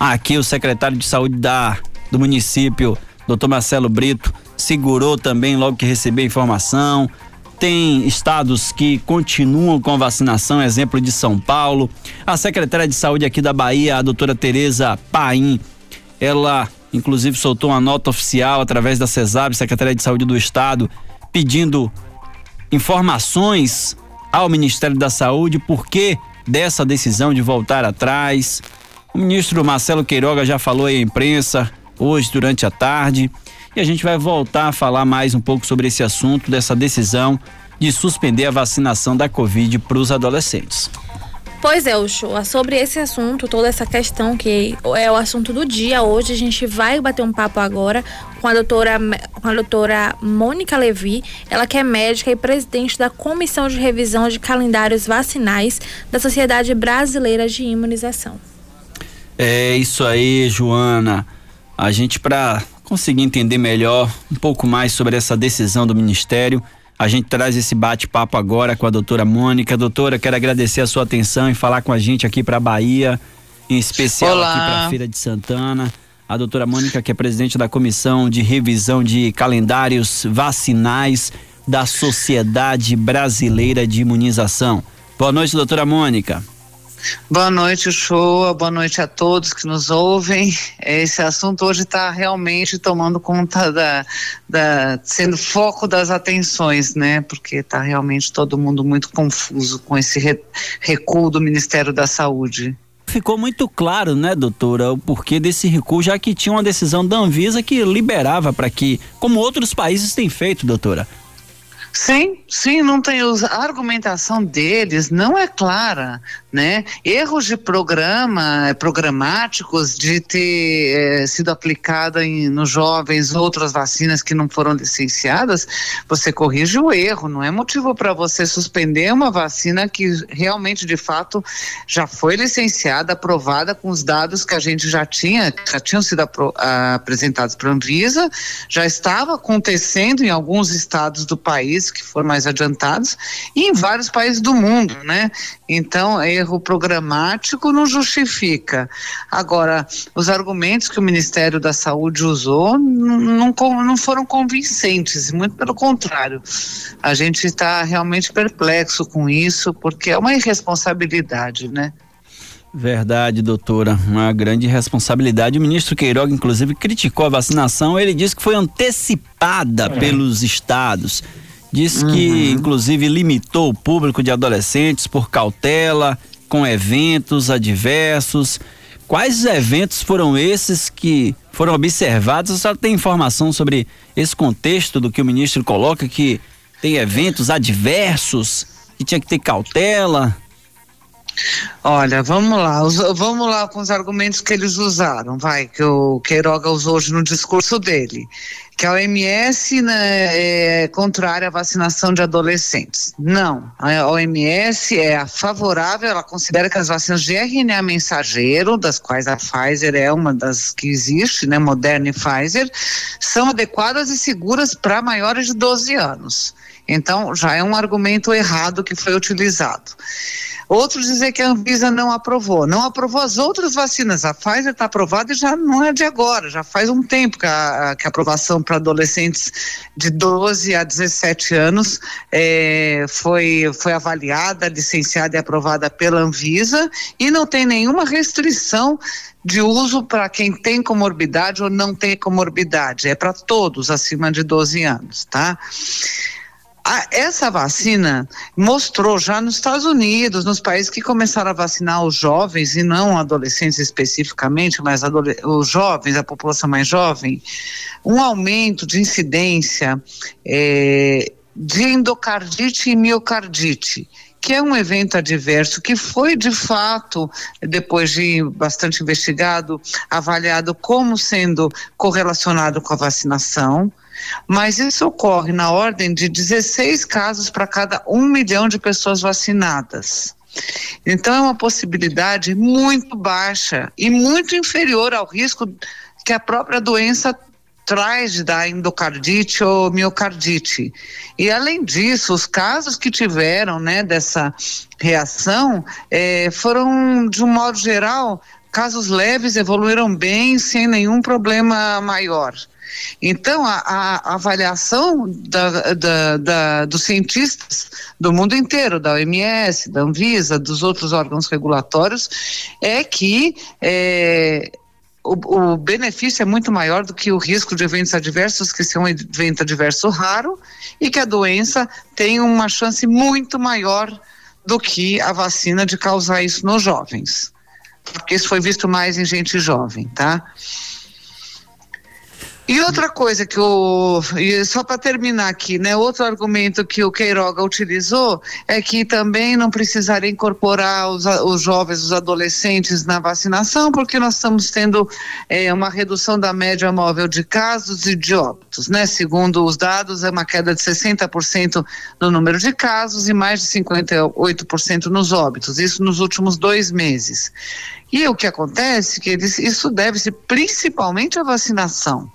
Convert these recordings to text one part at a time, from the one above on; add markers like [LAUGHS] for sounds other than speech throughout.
Aqui o secretário de saúde da, do município, doutor Marcelo Brito, segurou também logo que recebeu informação. Tem estados que continuam com a vacinação, exemplo de São Paulo. A secretária de saúde aqui da Bahia, a doutora Tereza Paim, ela inclusive soltou uma nota oficial através da CESAB, Secretaria de Saúde do Estado, pedindo informações ao Ministério da Saúde por que dessa decisão de voltar atrás. O ministro Marcelo Queiroga já falou à imprensa hoje durante a tarde e a gente vai voltar a falar mais um pouco sobre esse assunto dessa decisão de suspender a vacinação da Covid para os adolescentes. Pois é, Uchoa, sobre esse assunto, toda essa questão que é o assunto do dia hoje, a gente vai bater um papo agora com a doutora, com a doutora Mônica Levi, ela que é médica e presidente da Comissão de Revisão de Calendários Vacinais da Sociedade Brasileira de Imunização. É isso aí, Joana. A gente, para conseguir entender melhor um pouco mais sobre essa decisão do Ministério, a gente traz esse bate-papo agora com a doutora Mônica. Doutora, quero agradecer a sua atenção e falar com a gente aqui para Bahia, em especial Olá. aqui para a Feira de Santana. A doutora Mônica, que é presidente da Comissão de Revisão de Calendários Vacinais da Sociedade Brasileira de Imunização. Boa noite, doutora Mônica. Boa noite, Shoa. Boa noite a todos que nos ouvem. Esse assunto hoje está realmente tomando conta da, da, sendo foco das atenções, né? Porque está realmente todo mundo muito confuso com esse re, recuo do Ministério da Saúde. Ficou muito claro, né, doutora, o porquê desse recuo, já que tinha uma decisão da Anvisa que liberava para que, como outros países têm feito, doutora, Sim, sim, não tem. A argumentação deles não é clara, né? Erros de programa, programáticos, de ter é, sido aplicada em, nos jovens outras vacinas que não foram licenciadas, você corrige o erro, não é motivo para você suspender uma vacina que realmente, de fato, já foi licenciada, aprovada com os dados que a gente já tinha, já tinham sido apro, a, apresentados para a Anvisa, já estava acontecendo em alguns estados do país países que foram mais adiantados e em vários países do mundo, né? Então, erro programático não justifica. Agora, os argumentos que o Ministério da Saúde usou não, não foram convincentes, muito pelo contrário. A gente está realmente perplexo com isso, porque é uma irresponsabilidade, né? Verdade, doutora. Uma grande responsabilidade. O ministro Queiroga, inclusive, criticou a vacinação. Ele disse que foi antecipada é. pelos estados. Diz que, uhum. inclusive, limitou o público de adolescentes por cautela, com eventos adversos. Quais eventos foram esses que foram observados? A senhora tem informação sobre esse contexto do que o ministro coloca, que tem eventos adversos, que tinha que ter cautela? Olha, vamos lá, vamos lá com os argumentos que eles usaram, vai, que o Queiroga usou hoje no discurso dele, que a OMS né, é contrária à vacinação de adolescentes. Não, a OMS é favorável, ela considera que as vacinas de RNA mensageiro, das quais a Pfizer é uma das que existe, né, Moderna e Pfizer, são adequadas e seguras para maiores de 12 anos. Então, já é um argumento errado que foi utilizado. Outros dizer que a Anvisa não aprovou. Não aprovou as outras vacinas. A Pfizer está aprovada e já não é de agora, já faz um tempo que a, que a aprovação para adolescentes de 12 a 17 anos é, foi, foi avaliada, licenciada e aprovada pela Anvisa e não tem nenhuma restrição de uso para quem tem comorbidade ou não tem comorbidade. É para todos acima de 12 anos, tá? A, essa vacina mostrou já nos Estados Unidos, nos países que começaram a vacinar os jovens, e não adolescentes especificamente, mas os jovens, a população mais jovem, um aumento de incidência é, de endocardite e miocardite que é um evento adverso que foi de fato, depois de bastante investigado, avaliado como sendo correlacionado com a vacinação mas isso ocorre na ordem de 16 casos para cada um milhão de pessoas vacinadas. Então é uma possibilidade muito baixa e muito inferior ao risco que a própria doença traz de dar endocardite ou miocardite. E além disso, os casos que tiveram, né, dessa reação, eh, foram de um modo geral casos leves evoluíram bem sem nenhum problema maior. Então, a, a avaliação da, da, da, dos cientistas do mundo inteiro, da OMS, da Anvisa, dos outros órgãos regulatórios, é que é, o, o, benefício é muito maior do que o risco de eventos adversos, que são um evento adverso raro, e que a doença tem uma chance muito maior do que a vacina de causar isso nos jovens. Porque isso foi visto mais em gente jovem, tá? E outra coisa que o. Só para terminar aqui, né? Outro argumento que o Queiroga utilizou é que também não precisaria incorporar os, os jovens, os adolescentes na vacinação, porque nós estamos tendo é, uma redução da média móvel de casos e de óbitos, né? Segundo os dados, é uma queda de 60% no número de casos e mais de 58% nos óbitos, isso nos últimos dois meses. E o que acontece é que eles, isso deve-se principalmente à vacinação.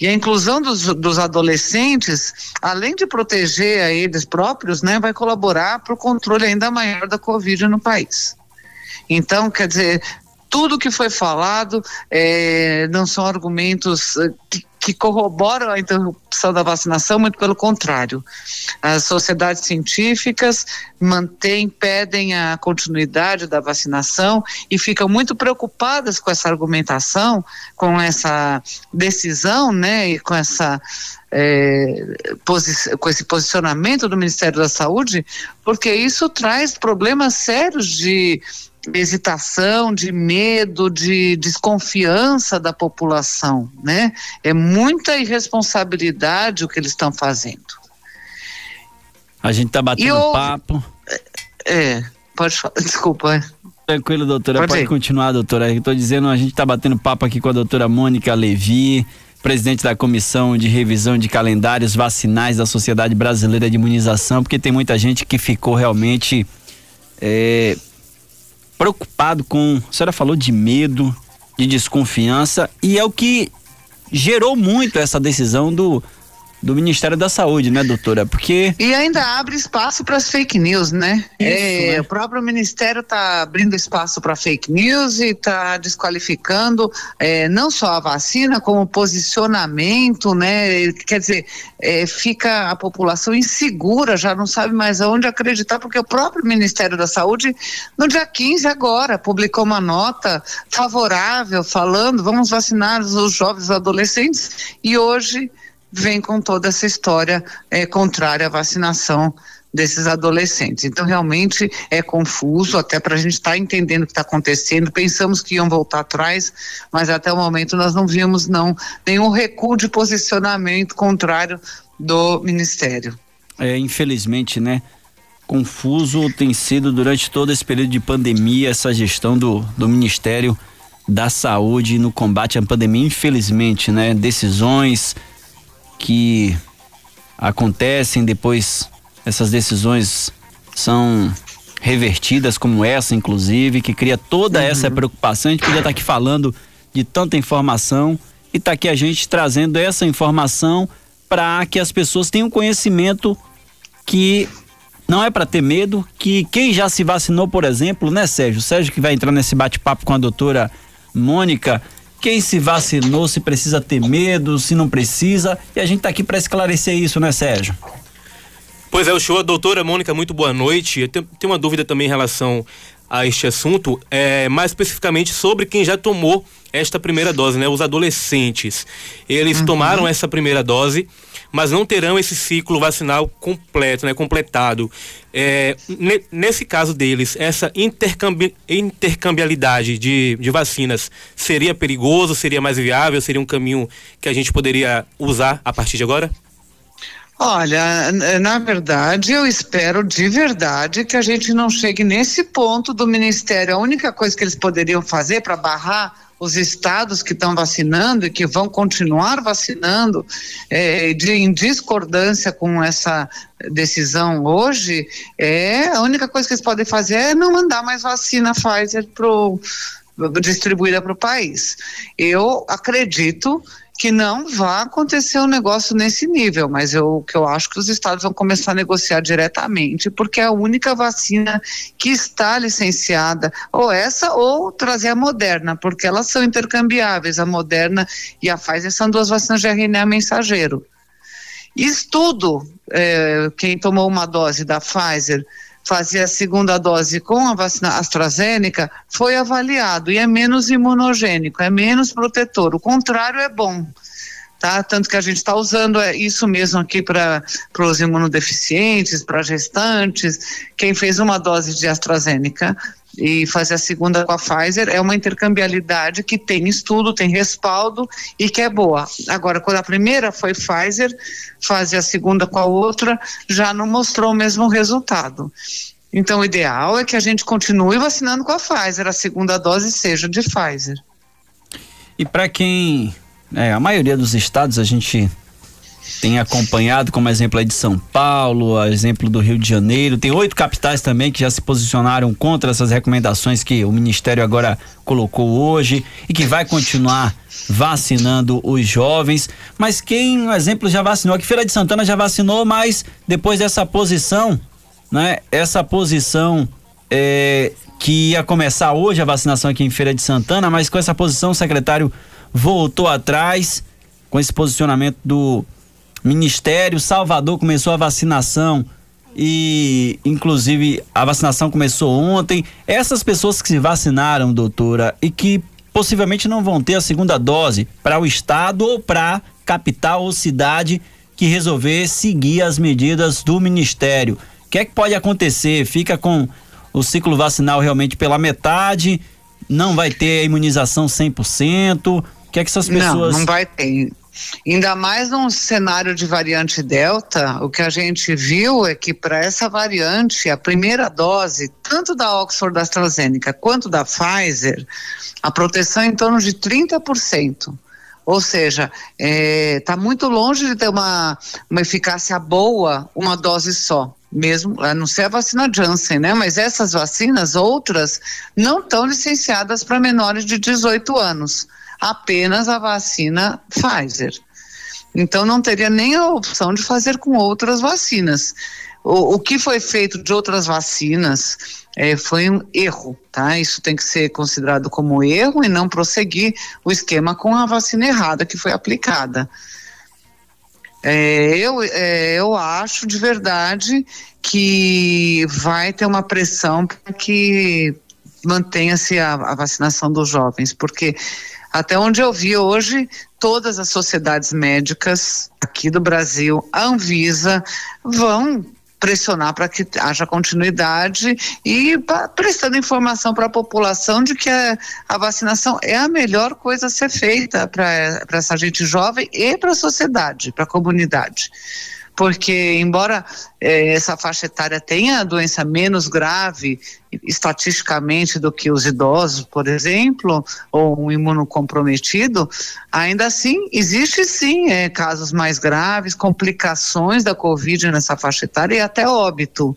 E a inclusão dos, dos adolescentes, além de proteger a eles próprios, né, vai colaborar para o controle ainda maior da Covid no país. Então, quer dizer, tudo que foi falado é, não são argumentos eh, que, que corroboram a interrupção da vacinação, muito pelo contrário. As sociedades científicas mantêm, pedem a continuidade da vacinação e ficam muito preocupadas com essa argumentação, com essa decisão, né, e com essa é, com esse posicionamento do Ministério da Saúde, porque isso traz problemas sérios de hesitação, de medo, de desconfiança da população, né? É muita irresponsabilidade o que eles estão fazendo. A gente está batendo eu, papo. É, pode falar, [LAUGHS] desculpa. Tranquilo, doutora, pode, pode continuar, doutora. Estou dizendo, a gente está batendo papo aqui com a doutora Mônica Levi, presidente da Comissão de Revisão de Calendários Vacinais da Sociedade Brasileira de Imunização, porque tem muita gente que ficou realmente é, preocupado com. A senhora falou de medo, de desconfiança, e é o que gerou muito essa decisão do do Ministério da Saúde, né, doutora? Porque. E ainda abre espaço para as fake news, né? Isso, é, né? O próprio Ministério está abrindo espaço para fake news e está desqualificando é, não só a vacina, como o posicionamento, né? Quer dizer, é, fica a população insegura, já não sabe mais aonde acreditar, porque o próprio Ministério da Saúde, no dia 15 agora, publicou uma nota favorável, falando, vamos vacinar os jovens adolescentes, e hoje vem com toda essa história é, contrária à vacinação desses adolescentes. Então, realmente é confuso, até para a gente estar tá entendendo o que está acontecendo. Pensamos que iam voltar atrás, mas até o momento nós não vimos não nenhum recuo de posicionamento contrário do Ministério. É, infelizmente, né? Confuso tem sido durante todo esse período de pandemia essa gestão do, do Ministério da Saúde no combate à pandemia, infelizmente, né? Decisões que acontecem, depois essas decisões são revertidas, como essa, inclusive, que cria toda uhum. essa preocupação. A gente podia estar aqui falando de tanta informação e está aqui a gente trazendo essa informação para que as pessoas tenham conhecimento que não é para ter medo, que quem já se vacinou, por exemplo, né, Sérgio? Sérgio que vai entrar nesse bate-papo com a doutora Mônica, quem se vacinou, se precisa ter medo, se não precisa. E a gente está aqui para esclarecer isso, né, Sérgio? Pois é, o show, doutora Mônica, muito boa noite. Eu tenho, tenho uma dúvida também em relação a este assunto, é, mais especificamente sobre quem já tomou esta primeira dose, né? Os adolescentes. Eles uhum. tomaram essa primeira dose mas não terão esse ciclo vacinal completo, né, completado. É, nesse caso deles, essa intercambi intercambialidade de, de vacinas seria perigoso, seria mais viável, seria um caminho que a gente poderia usar a partir de agora? Olha, na verdade, eu espero de verdade que a gente não chegue nesse ponto do Ministério. A única coisa que eles poderiam fazer para barrar os estados que estão vacinando e que vão continuar vacinando, é, de, em discordância com essa decisão hoje, é a única coisa que eles podem fazer é não mandar mais vacina Pfizer pro distribuída para o país. Eu acredito que não vai acontecer um negócio nesse nível, mas eu que eu acho que os estados vão começar a negociar diretamente, porque é a única vacina que está licenciada, ou essa ou trazer a Moderna, porque elas são intercambiáveis, a Moderna e a Pfizer são duas vacinas de RNA mensageiro. Estudo, é, quem tomou uma dose da Pfizer fazia a segunda dose com a vacina AstraZeneca foi avaliado e é menos imunogênico, é menos protetor. O contrário é bom. Tá? Tanto que a gente está usando é isso mesmo aqui para os imunodeficientes, para gestantes. Quem fez uma dose de AstraZeneca e fazer a segunda com a Pfizer é uma intercambialidade que tem estudo, tem respaldo e que é boa. Agora, quando a primeira foi Pfizer, fazer a segunda com a outra já não mostrou o mesmo resultado. Então, o ideal é que a gente continue vacinando com a Pfizer, a segunda dose seja de Pfizer. E para quem, é, a maioria dos estados a gente tem acompanhado, como exemplo aí de São Paulo, exemplo do Rio de Janeiro. Tem oito capitais também que já se posicionaram contra essas recomendações que o Ministério agora colocou hoje e que vai continuar vacinando os jovens. Mas quem, um exemplo, já vacinou? Aqui Feira de Santana já vacinou, mas depois dessa posição, né? Essa posição é, que ia começar hoje a vacinação aqui em Feira de Santana, mas com essa posição o secretário voltou atrás com esse posicionamento do Ministério, Salvador começou a vacinação e inclusive a vacinação começou ontem. Essas pessoas que se vacinaram, doutora, e que possivelmente não vão ter a segunda dose para o estado ou para capital ou cidade que resolver seguir as medidas do ministério. O que é que pode acontecer? Fica com o ciclo vacinal realmente pela metade? Não vai ter a imunização 100%? O que é que essas pessoas. Não, não vai ter. Ainda mais num cenário de variante Delta, o que a gente viu é que para essa variante, a primeira dose, tanto da Oxford da AstraZeneca quanto da Pfizer, a proteção é em torno de 30%. Ou seja, está é, tá muito longe de ter uma, uma eficácia boa, uma dose só mesmo, a não ser a vacina Janssen, né? Mas essas vacinas, outras, não estão licenciadas para menores de 18 anos apenas a vacina Pfizer. Então não teria nem a opção de fazer com outras vacinas. O, o que foi feito de outras vacinas é, foi um erro, tá? Isso tem que ser considerado como erro e não prosseguir o esquema com a vacina errada que foi aplicada. É, eu, é, eu acho de verdade que vai ter uma pressão para que mantenha-se a, a vacinação dos jovens, porque até onde eu vi hoje, todas as sociedades médicas aqui do Brasil, a Anvisa, vão pressionar para que haja continuidade e pra, prestando informação para a população de que a, a, vacinação é a melhor coisa a ser feita para essa gente jovem e para a sociedade, para a comunidade porque embora eh, essa faixa etária tenha a doença menos grave estatisticamente do que os idosos, por exemplo, ou um imunocomprometido, ainda assim existe sim eh, casos mais graves, complicações da Covid nessa faixa etária e até óbito.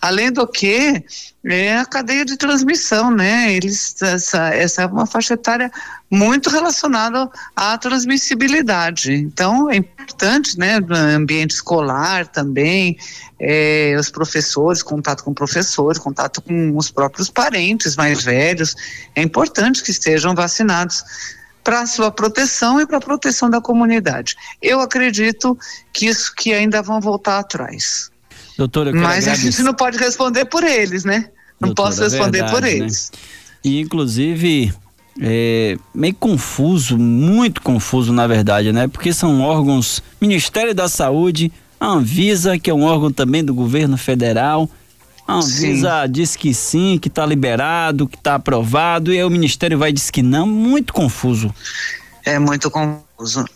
Além do que é a cadeia de transmissão, né? Eles, essa, essa é uma faixa etária muito relacionada à transmissibilidade. Então, é importante, né, no ambiente escolar também, é, os professores, contato com professores, contato com os próprios parentes mais velhos, é importante que estejam vacinados para sua proteção e para a proteção da comunidade. Eu acredito que isso que ainda vão voltar atrás. Doutora, Mas agradecer. a gente não pode responder por eles, né? Não Doutora, posso responder verdade, por né? eles. Né? E inclusive é, meio confuso, muito confuso na verdade, né? Porque são órgãos, Ministério da Saúde, a Anvisa, que é um órgão também do governo federal. A Anvisa sim. diz que sim, que está liberado, que está aprovado, e aí o Ministério vai dizer que não, muito confuso. É muito confuso.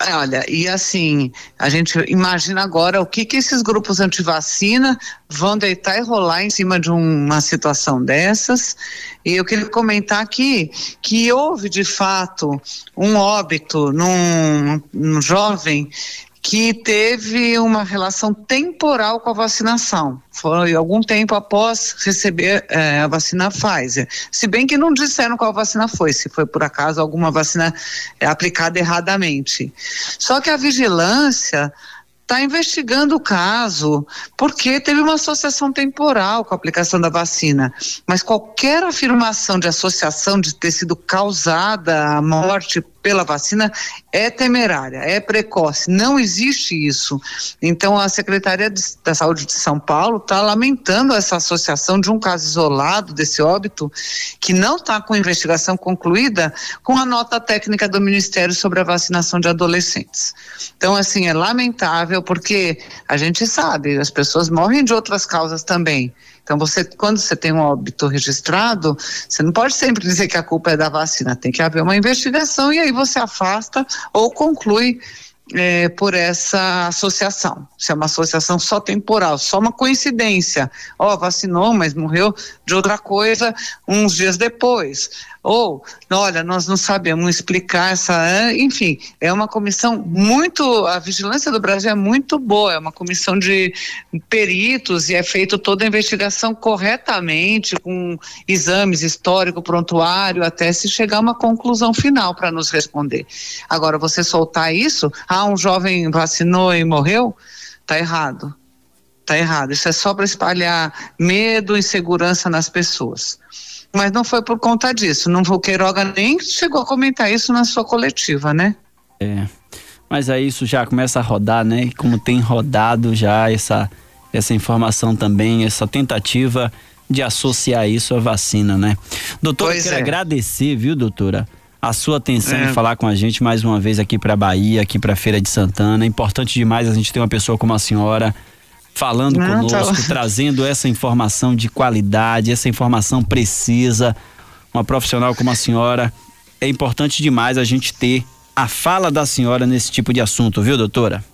É, olha, e assim, a gente imagina agora o que que esses grupos antivacina vão deitar e rolar em cima de uma situação dessas. E eu queria comentar aqui que houve de fato um óbito num, num jovem que teve uma relação temporal com a vacinação. Foi algum tempo após receber é, a vacina Pfizer. Se bem que não disseram qual vacina foi, se foi por acaso alguma vacina é, aplicada erradamente. Só que a vigilância está investigando o caso, porque teve uma associação temporal com a aplicação da vacina. Mas qualquer afirmação de associação de ter sido causada a morte pela vacina é temerária, é precoce, não existe isso. Então a Secretaria de, da Saúde de São Paulo está lamentando essa associação de um caso isolado desse óbito que não está com investigação concluída com a nota técnica do Ministério sobre a vacinação de adolescentes. Então assim é lamentável porque a gente sabe as pessoas morrem de outras causas também. Então, você, quando você tem um óbito registrado, você não pode sempre dizer que a culpa é da vacina, tem que haver uma investigação e aí você afasta ou conclui é, por essa associação. Se é uma associação só temporal, só uma coincidência. Ó, oh, vacinou, mas morreu de outra coisa uns dias depois. Ou, olha, nós não sabemos explicar essa. Enfim, é uma comissão muito. A vigilância do Brasil é muito boa, é uma comissão de peritos e é feita toda a investigação corretamente, com exames histórico, prontuário, até se chegar a uma conclusão final para nos responder. Agora, você soltar isso, ah, um jovem vacinou e morreu, tá errado. Tá errado. Isso é só para espalhar medo e insegurança nas pessoas mas não foi por conta disso. Não, o Queiroga nem chegou a comentar isso na sua coletiva, né? É. Mas aí isso já começa a rodar, né? E como tem rodado já essa, essa informação também, essa tentativa de associar isso à vacina, né? Doutora, eu quero é. agradecer, viu, doutora? A sua atenção é. em falar com a gente mais uma vez aqui para Bahia, aqui para Feira de Santana. É importante demais a gente ter uma pessoa como a senhora falando Não, conosco, tá... trazendo essa informação de qualidade, essa informação precisa. Uma profissional como a senhora, é importante demais a gente ter a fala da senhora nesse tipo de assunto, viu, doutora?